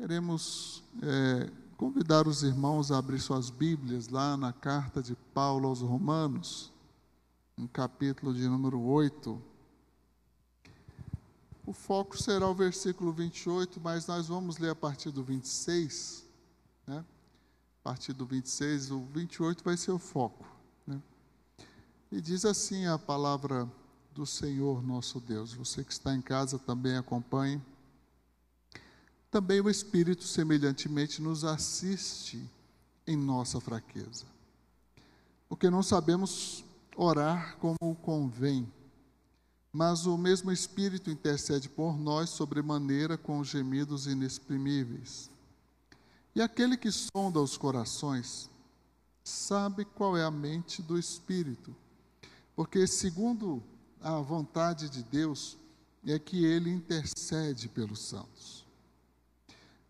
Queremos é, convidar os irmãos a abrir suas Bíblias lá na carta de Paulo aos Romanos, no capítulo de número 8. O foco será o versículo 28, mas nós vamos ler a partir do 26, né? A partir do 26, o 28 vai ser o foco, né? E diz assim a palavra do Senhor nosso Deus. Você que está em casa também acompanhe também o Espírito, semelhantemente, nos assiste em nossa fraqueza. Porque não sabemos orar como convém, mas o mesmo Espírito intercede por nós sobremaneira com gemidos inexprimíveis. E aquele que sonda os corações sabe qual é a mente do Espírito, porque, segundo a vontade de Deus, é que ele intercede pelos santos.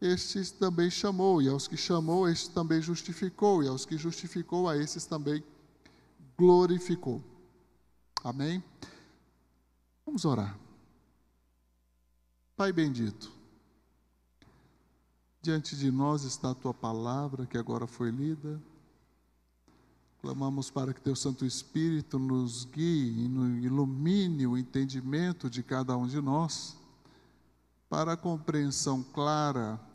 estes também chamou, e aos que chamou, estes também justificou, e aos que justificou, a esses também glorificou. Amém? Vamos orar. Pai bendito, diante de nós está a tua palavra que agora foi lida. Clamamos para que teu Santo Espírito nos guie e ilumine o entendimento de cada um de nós, para a compreensão clara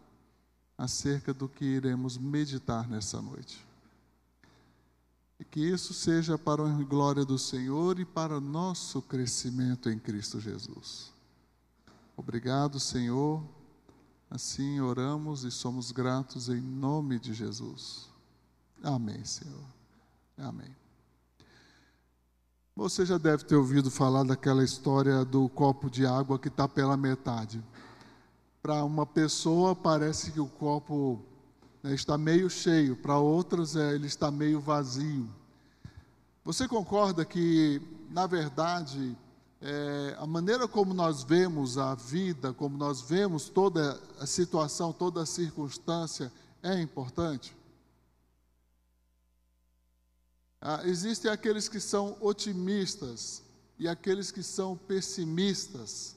acerca do que iremos meditar nessa noite. E que isso seja para a glória do Senhor e para nosso crescimento em Cristo Jesus. Obrigado, Senhor. Assim oramos e somos gratos em nome de Jesus. Amém, Senhor. Amém. Você já deve ter ouvido falar daquela história do copo de água que está pela metade para uma pessoa parece que o copo né, está meio cheio, para outras é, ele está meio vazio. Você concorda que, na verdade, é, a maneira como nós vemos a vida, como nós vemos toda a situação, toda a circunstância, é importante? Ah, existem aqueles que são otimistas e aqueles que são pessimistas.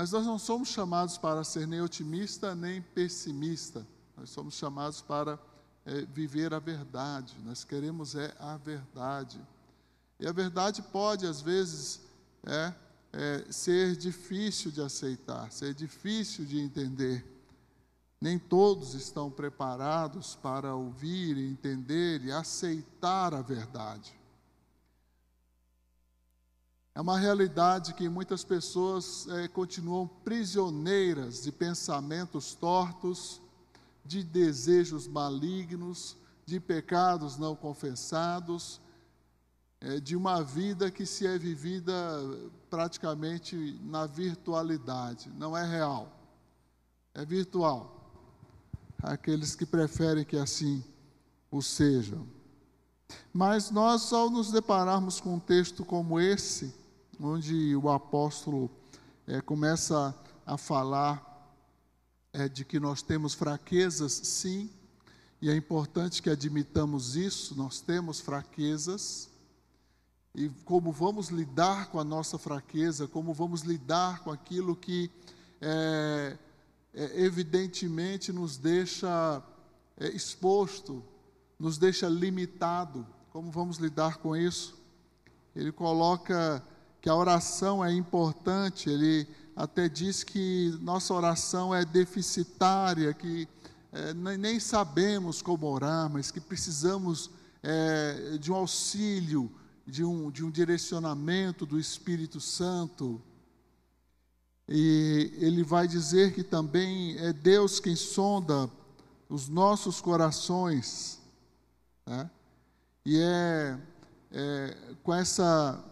Mas nós não somos chamados para ser nem otimista nem pessimista. Nós somos chamados para é, viver a verdade. Nós queremos é a verdade. E a verdade pode, às vezes, é, é, ser difícil de aceitar, ser difícil de entender. Nem todos estão preparados para ouvir, entender e aceitar a verdade. É uma realidade que muitas pessoas é, continuam prisioneiras de pensamentos tortos, de desejos malignos, de pecados não confessados, é, de uma vida que se é vivida praticamente na virtualidade, não é real, é virtual. Aqueles que preferem que assim o sejam. Mas nós, ao nos depararmos com um texto como esse, onde o apóstolo é, começa a falar é, de que nós temos fraquezas, sim, e é importante que admitamos isso, nós temos fraquezas, e como vamos lidar com a nossa fraqueza, como vamos lidar com aquilo que é, é, evidentemente nos deixa é, exposto, nos deixa limitado, como vamos lidar com isso? Ele coloca que a oração é importante, ele até diz que nossa oração é deficitária, que é, nem sabemos como orar, mas que precisamos é, de um auxílio, de um, de um direcionamento do Espírito Santo. E ele vai dizer que também é Deus quem sonda os nossos corações, né? e é, é com essa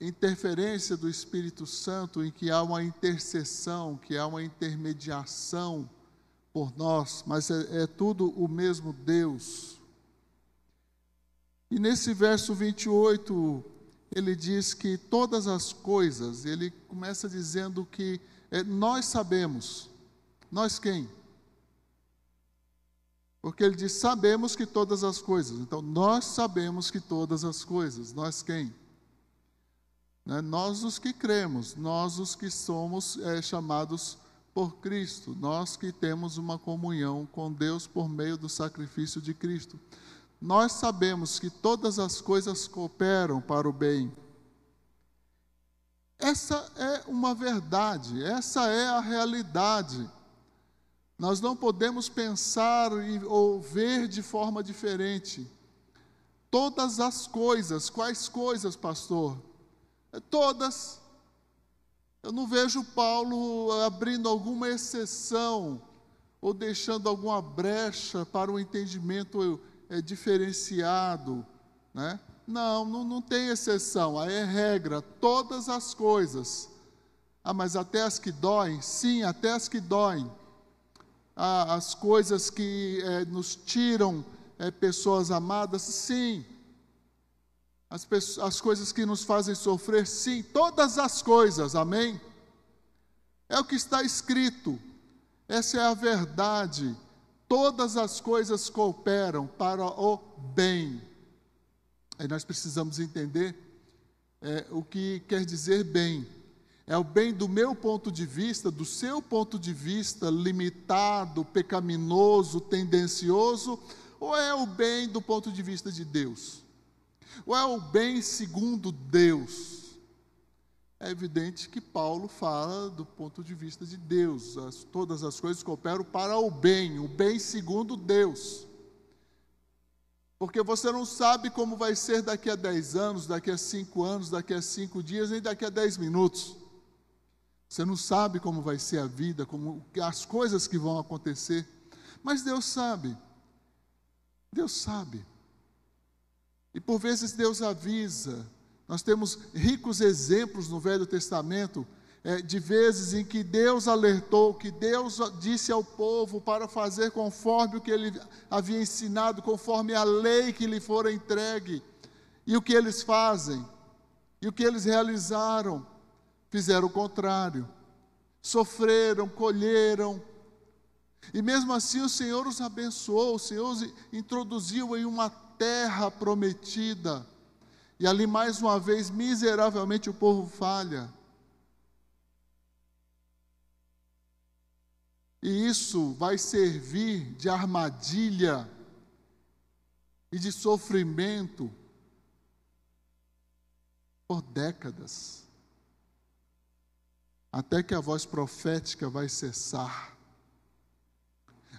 interferência do Espírito Santo em que há uma intercessão, que há uma intermediação por nós, mas é, é tudo o mesmo Deus. E nesse verso 28, ele diz que todas as coisas, ele começa dizendo que é, nós sabemos. Nós quem? Porque ele diz: sabemos que todas as coisas. Então, nós sabemos que todas as coisas. Nós quem? Né? Nós os que cremos, nós os que somos é, chamados por Cristo, nós que temos uma comunhão com Deus por meio do sacrifício de Cristo. Nós sabemos que todas as coisas cooperam para o bem. Essa é uma verdade, essa é a realidade. Nós não podemos pensar ou ver de forma diferente. Todas as coisas, quais coisas, pastor? Todas. Eu não vejo Paulo abrindo alguma exceção ou deixando alguma brecha para um entendimento é, diferenciado, né? Não, não, não tem exceção, aí é regra, todas as coisas. Ah, mas até as que doem? Sim, até as que doem. Ah, as coisas que é, nos tiram é, pessoas amadas? Sim as, pessoas, as coisas que nos fazem sofrer, sim, todas as coisas, amém? É o que está escrito, essa é a verdade. Todas as coisas cooperam para o bem. Aí nós precisamos entender é, o que quer dizer bem. É o bem do meu ponto de vista, do seu ponto de vista, limitado, pecaminoso, tendencioso, ou é o bem do ponto de vista de Deus? Ou é o bem segundo Deus? É evidente que Paulo fala do ponto de vista de Deus. As, todas as coisas cooperam para o bem, o bem segundo Deus. Porque você não sabe como vai ser daqui a 10 anos, daqui a 5 anos, daqui a 5 dias, nem daqui a 10 minutos. Você não sabe como vai ser a vida, como as coisas que vão acontecer. Mas Deus sabe. Deus sabe. E por vezes Deus avisa. Nós temos ricos exemplos no Velho Testamento é, de vezes em que Deus alertou, que Deus disse ao povo para fazer conforme o que ele havia ensinado, conforme a lei que lhe fora entregue. E o que eles fazem? E o que eles realizaram? Fizeram o contrário. Sofreram, colheram. E mesmo assim o Senhor os abençoou, o Senhor os introduziu em uma terra prometida. E ali mais uma vez, miseravelmente, o povo falha. E isso vai servir de armadilha e de sofrimento por décadas, até que a voz profética vai cessar,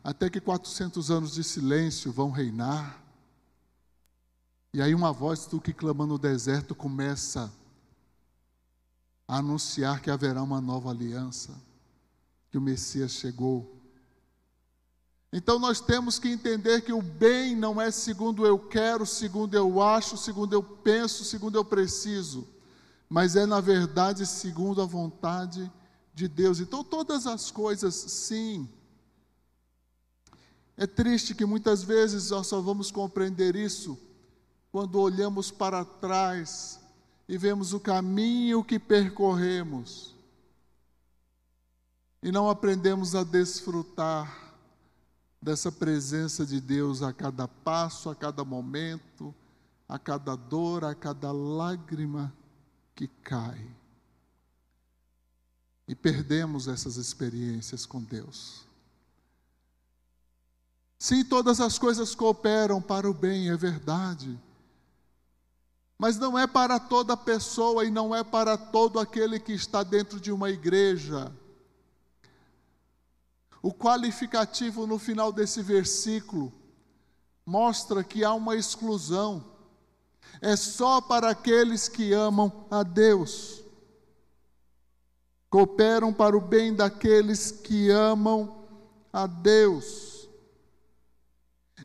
até que 400 anos de silêncio vão reinar. E aí uma voz do que clama no deserto começa a anunciar que haverá uma nova aliança, que o Messias chegou. Então nós temos que entender que o bem não é segundo eu quero, segundo eu acho, segundo eu penso, segundo eu preciso, mas é na verdade segundo a vontade de Deus. Então todas as coisas, sim. É triste que muitas vezes nós só vamos compreender isso quando olhamos para trás e vemos o caminho que percorremos e não aprendemos a desfrutar dessa presença de Deus a cada passo, a cada momento, a cada dor, a cada lágrima que cai. E perdemos essas experiências com Deus. Sim, todas as coisas cooperam para o bem, é verdade mas não é para toda pessoa e não é para todo aquele que está dentro de uma igreja. O qualificativo no final desse versículo mostra que há uma exclusão. É só para aqueles que amam a Deus. Cooperam para o bem daqueles que amam a Deus.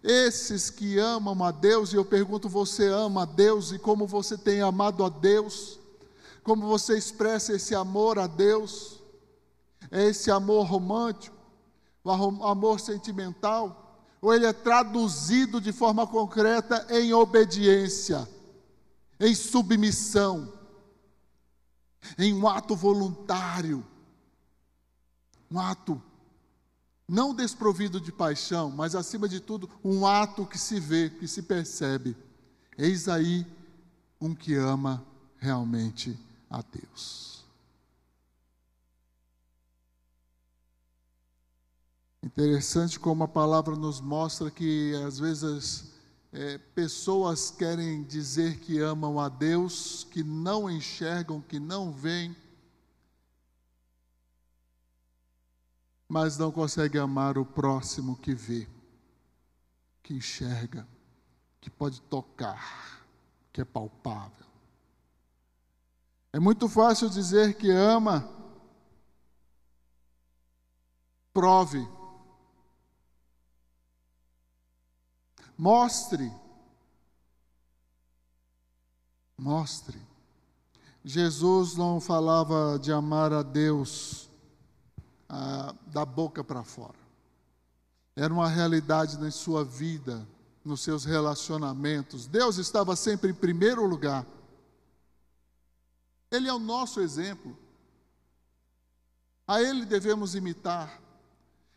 Esses que amam a Deus, e eu pergunto: você ama a Deus e como você tem amado a Deus? Como você expressa esse amor a Deus? É esse amor romântico? o amor sentimental, ou ele é traduzido de forma concreta em obediência, em submissão, em um ato voluntário, um ato não desprovido de paixão, mas acima de tudo, um ato que se vê, que se percebe. Eis aí um que ama realmente a Deus. Interessante como a palavra nos mostra que às vezes é, pessoas querem dizer que amam a Deus, que não enxergam, que não veem, mas não conseguem amar o próximo que vê, que enxerga, que pode tocar, que é palpável. É muito fácil dizer que ama, prove Mostre. Mostre. Jesus não falava de amar a Deus ah, da boca para fora. Era uma realidade na sua vida, nos seus relacionamentos. Deus estava sempre em primeiro lugar. Ele é o nosso exemplo. A Ele devemos imitar.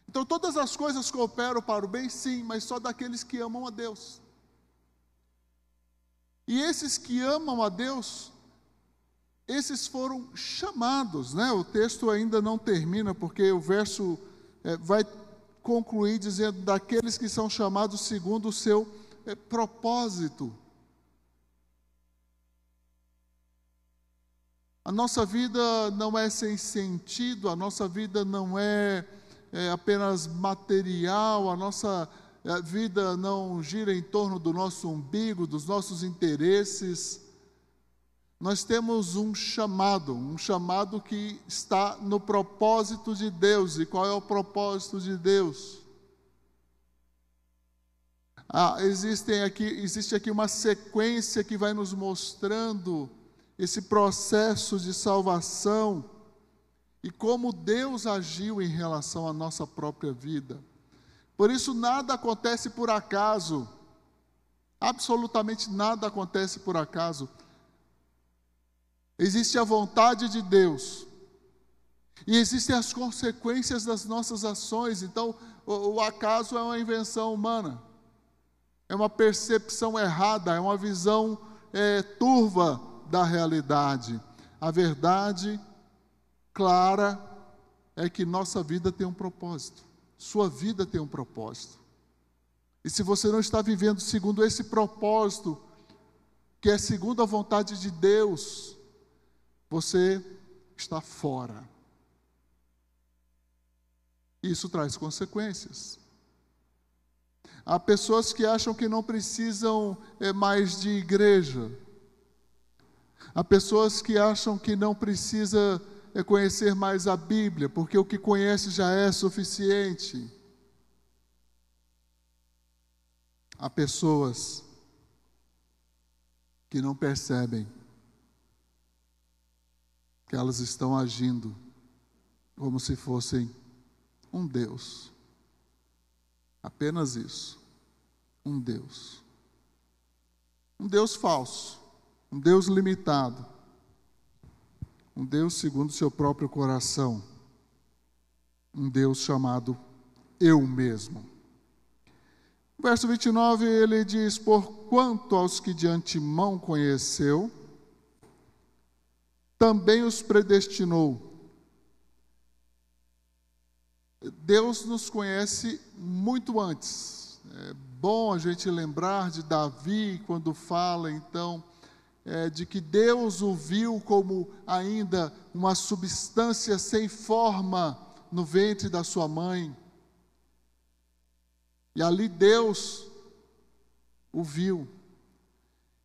Então, todas as coisas cooperam para o bem, sim, mas só daqueles que amam a Deus. E esses que amam a Deus, esses foram chamados, né? O texto ainda não termina, porque o verso é, vai concluir dizendo: daqueles que são chamados segundo o seu é, propósito. A nossa vida não é sem sentido, a nossa vida não é é, apenas material, a nossa a vida não gira em torno do nosso umbigo, dos nossos interesses. Nós temos um chamado, um chamado que está no propósito de Deus. E qual é o propósito de Deus? Ah, existem aqui, existe aqui uma sequência que vai nos mostrando esse processo de salvação e como Deus agiu em relação à nossa própria vida. Por isso, nada acontece por acaso, absolutamente nada acontece por acaso. Existe a vontade de Deus, e existem as consequências das nossas ações. Então, o, o acaso é uma invenção humana, é uma percepção errada, é uma visão é, turva da realidade. A verdade clara é que nossa vida tem um propósito, sua vida tem um propósito. E se você não está vivendo segundo esse propósito, que é segundo a vontade de Deus, você está fora. Isso traz consequências. Há pessoas que acham que não precisam é, mais de igreja. Há pessoas que acham que não precisa é conhecer mais a Bíblia, porque o que conhece já é suficiente. Há pessoas que não percebem que elas estão agindo como se fossem um Deus. Apenas isso. Um Deus. Um Deus falso. Um Deus limitado um Deus segundo seu próprio coração, um Deus chamado Eu mesmo. Verso 29 ele diz: Por quanto aos que de antemão conheceu, também os predestinou. Deus nos conhece muito antes. É bom a gente lembrar de Davi quando fala então é, de que Deus o viu como ainda uma substância sem forma no ventre da sua mãe. E ali Deus o viu.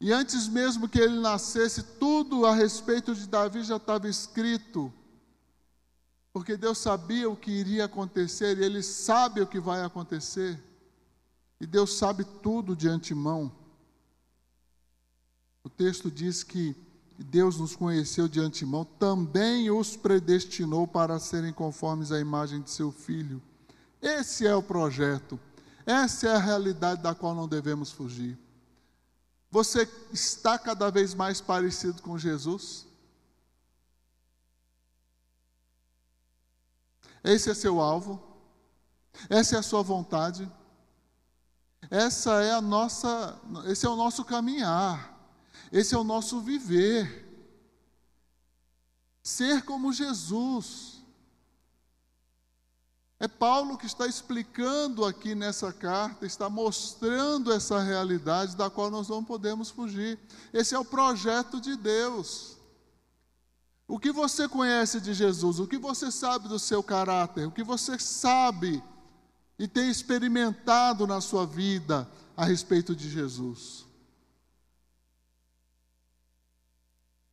E antes mesmo que ele nascesse, tudo a respeito de Davi já estava escrito. Porque Deus sabia o que iria acontecer e ele sabe o que vai acontecer. E Deus sabe tudo de antemão. O texto diz que Deus nos conheceu de antemão, também os predestinou para serem conformes à imagem de seu filho, Esse é o projeto. Essa é a realidade da qual não devemos fugir. Você está cada vez mais parecido com Jesus? Esse é seu alvo? Essa é a sua vontade? Essa é a nossa, esse é o nosso caminhar. Esse é o nosso viver. Ser como Jesus. É Paulo que está explicando aqui nessa carta, está mostrando essa realidade da qual nós não podemos fugir. Esse é o projeto de Deus. O que você conhece de Jesus? O que você sabe do seu caráter? O que você sabe e tem experimentado na sua vida a respeito de Jesus?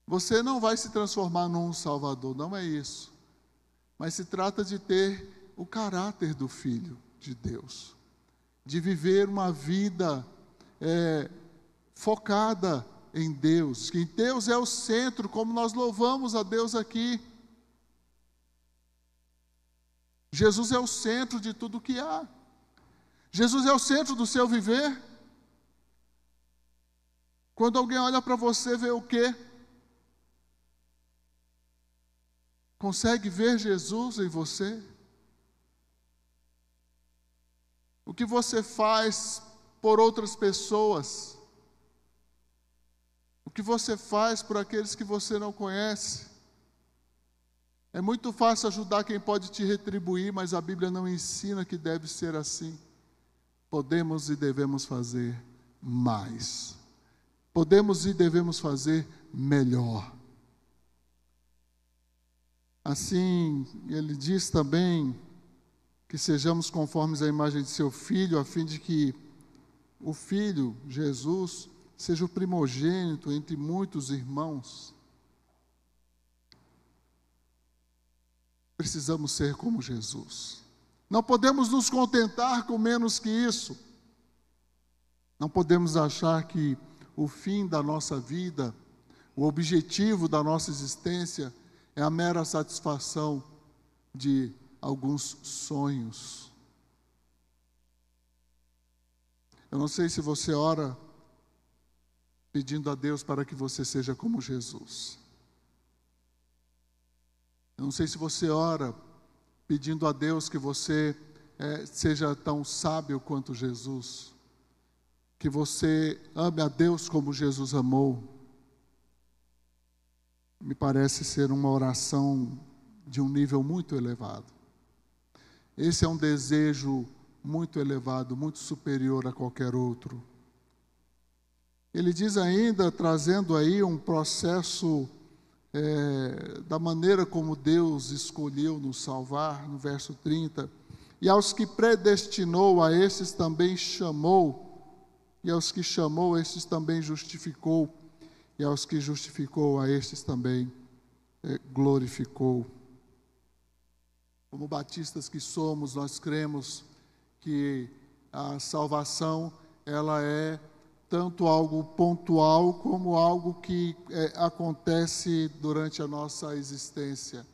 Você não vai se transformar num Salvador, não é isso. Mas se trata de ter o caráter do Filho de Deus, de viver uma vida é, focada em Deus, que Deus é o centro, como nós louvamos a Deus aqui. Jesus é o centro de tudo que há. Jesus é o centro do seu viver. Quando alguém olha para você, vê o quê? Consegue ver Jesus em você? O que você faz por outras pessoas? O que você faz por aqueles que você não conhece? É muito fácil ajudar quem pode te retribuir, mas a Bíblia não ensina que deve ser assim. Podemos e devemos fazer mais. Podemos e devemos fazer melhor. Assim, ele diz também que sejamos conformes à imagem de seu filho, a fim de que o filho, Jesus, seja o primogênito entre muitos irmãos. Precisamos ser como Jesus. Não podemos nos contentar com menos que isso. Não podemos achar que o fim da nossa vida, o objetivo da nossa existência, é a mera satisfação de alguns sonhos. Eu não sei se você ora pedindo a Deus para que você seja como Jesus. Eu não sei se você ora pedindo a Deus que você é, seja tão sábio quanto Jesus, que você ame a Deus como Jesus amou. Me parece ser uma oração de um nível muito elevado. Esse é um desejo muito elevado, muito superior a qualquer outro. Ele diz ainda, trazendo aí um processo é, da maneira como Deus escolheu nos salvar, no verso 30. E aos que predestinou, a esses também chamou, e aos que chamou, esses também justificou, e aos que justificou, a esses também é, glorificou. Como batistas que somos, nós cremos que a salvação ela é tanto algo pontual como algo que é, acontece durante a nossa existência.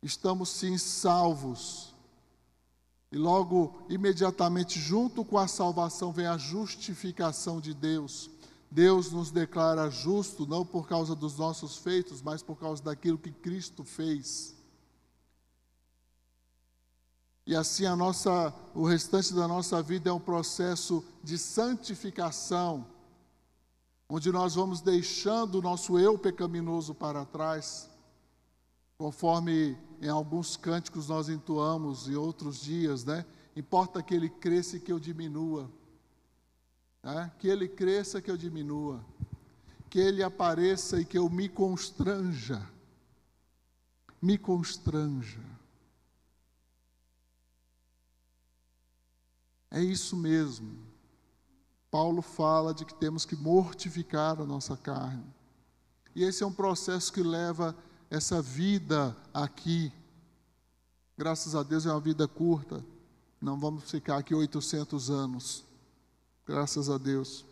Estamos sim salvos. E logo, imediatamente, junto com a salvação, vem a justificação de Deus. Deus nos declara justo, não por causa dos nossos feitos, mas por causa daquilo que Cristo fez. E assim a nossa, o restante da nossa vida é um processo de santificação, onde nós vamos deixando o nosso eu pecaminoso para trás, conforme em alguns cânticos nós entoamos e outros dias, né? Importa que ele cresça e que eu diminua. Né? Que ele cresça, que eu diminua. Que ele apareça e que eu me constranja. Me constranja. É isso mesmo. Paulo fala de que temos que mortificar a nossa carne. E esse é um processo que leva essa vida aqui. Graças a Deus é uma vida curta. Não vamos ficar aqui 800 anos. Graças a Deus.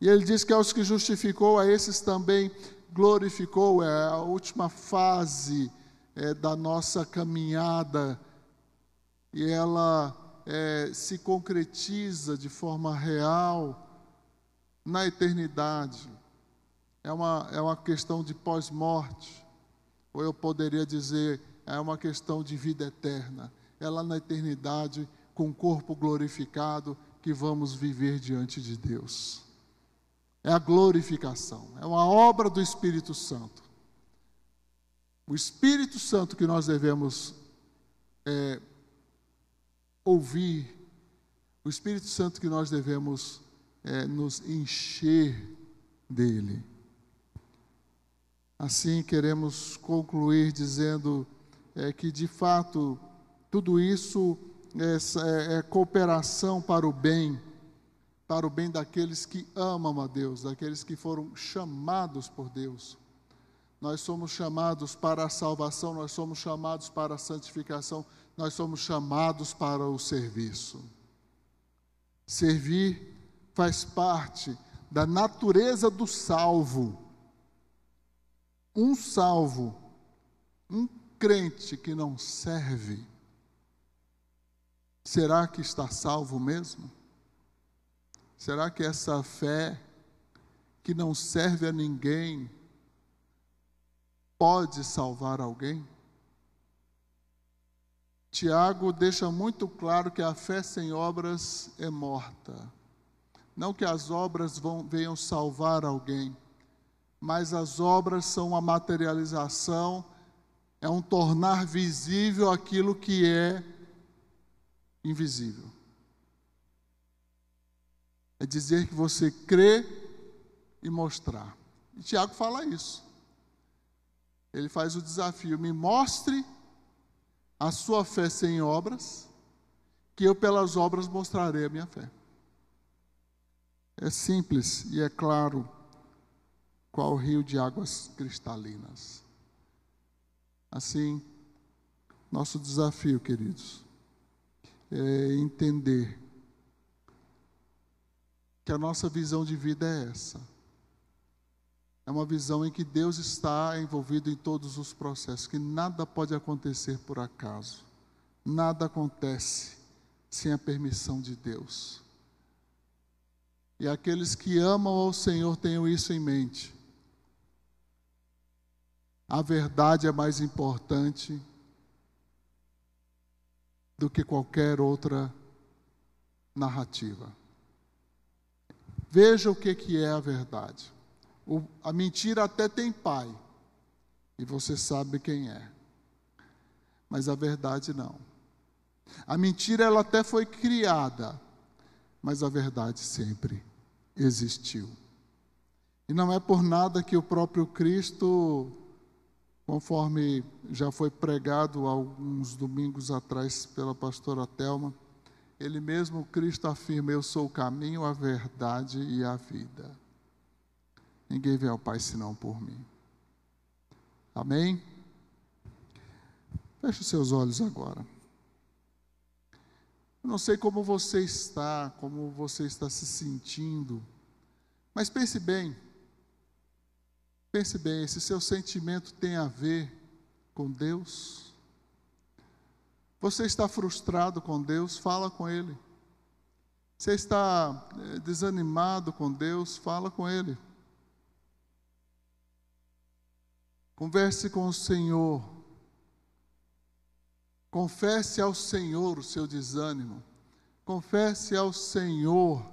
E ele diz que aos que justificou, a esses também glorificou. É a última fase é, da nossa caminhada e ela é, se concretiza de forma real na eternidade. É uma, é uma questão de pós-morte, ou eu poderia dizer, é uma questão de vida eterna. É lá na eternidade, com o corpo glorificado, que vamos viver diante de Deus. É a glorificação, é uma obra do Espírito Santo. O Espírito Santo que nós devemos é, ouvir, o Espírito Santo que nós devemos é, nos encher dele. Assim, queremos concluir dizendo é, que, de fato, tudo isso é, é, cooperação para o bem, para o bem daqueles que amam a Deus, daqueles que foram chamados por Deus. Nós somos chamados para a salvação, nós somos chamados para a santificação, nós somos chamados para o serviço. Servir faz parte da natureza do salvo. Um salvo, um crente que não serve, será que está salvo mesmo? Será que essa fé que não serve a ninguém pode salvar alguém? Tiago deixa muito claro que a fé sem obras é morta. Não que as obras vão, venham salvar alguém, mas as obras são a materialização, é um tornar visível aquilo que é invisível. É dizer que você crê e mostrar. E Tiago fala isso. Ele faz o desafio: me mostre a sua fé sem obras, que eu pelas obras mostrarei a minha fé. É simples e é claro qual rio de águas cristalinas. Assim, nosso desafio, queridos, é entender que a nossa visão de vida é essa. É uma visão em que Deus está envolvido em todos os processos, que nada pode acontecer por acaso. Nada acontece sem a permissão de Deus. E aqueles que amam ao Senhor tenham isso em mente. A verdade é mais importante do que qualquer outra narrativa. Veja o que, que é a verdade. A mentira até tem pai, e você sabe quem é, mas a verdade não. A mentira ela até foi criada, mas a verdade sempre existiu. E não é por nada que o próprio Cristo, conforme já foi pregado alguns domingos atrás pela pastora Telma, ele mesmo, Cristo, afirma: Eu sou o caminho, a verdade e a vida. Ninguém vê ao Pai senão por mim. Amém? Feche os seus olhos agora. Eu não sei como você está, como você está se sentindo, mas pense bem. Pense bem, esse seu sentimento tem a ver com Deus? Você está frustrado com Deus? Fala com Ele. Você está eh, desanimado com Deus? Fala com Ele. Converse com o Senhor. Confesse ao Senhor o seu desânimo. Confesse ao Senhor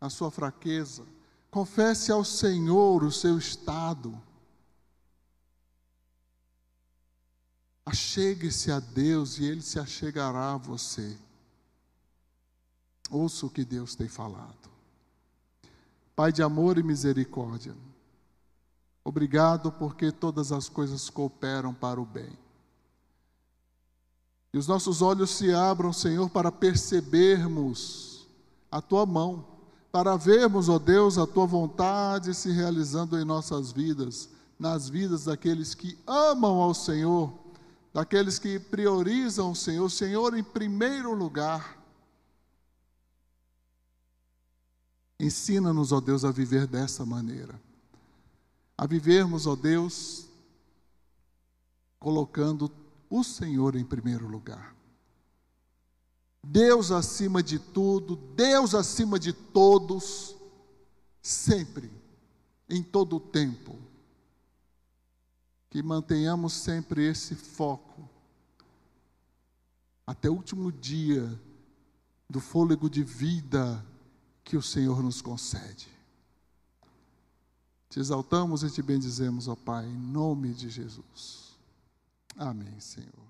a sua fraqueza. Confesse ao Senhor o seu estado. Achegue-se a Deus e Ele se achegará a você. Ouça o que Deus tem falado. Pai de amor e misericórdia, obrigado porque todas as coisas cooperam para o bem. E os nossos olhos se abram, Senhor, para percebermos a tua mão, para vermos, ó Deus, a tua vontade se realizando em nossas vidas, nas vidas daqueles que amam ao Senhor, daqueles que priorizam o Senhor, o Senhor em primeiro lugar. Ensina-nos, ó Deus, a viver dessa maneira. A vivermos, ó Deus, colocando o Senhor em primeiro lugar. Deus acima de tudo, Deus acima de todos, sempre, em todo o tempo. Que mantenhamos sempre esse foco, até o último dia do fôlego de vida que o Senhor nos concede. Te exaltamos e te bendizemos, ó Pai, em nome de Jesus. Amém, Senhor.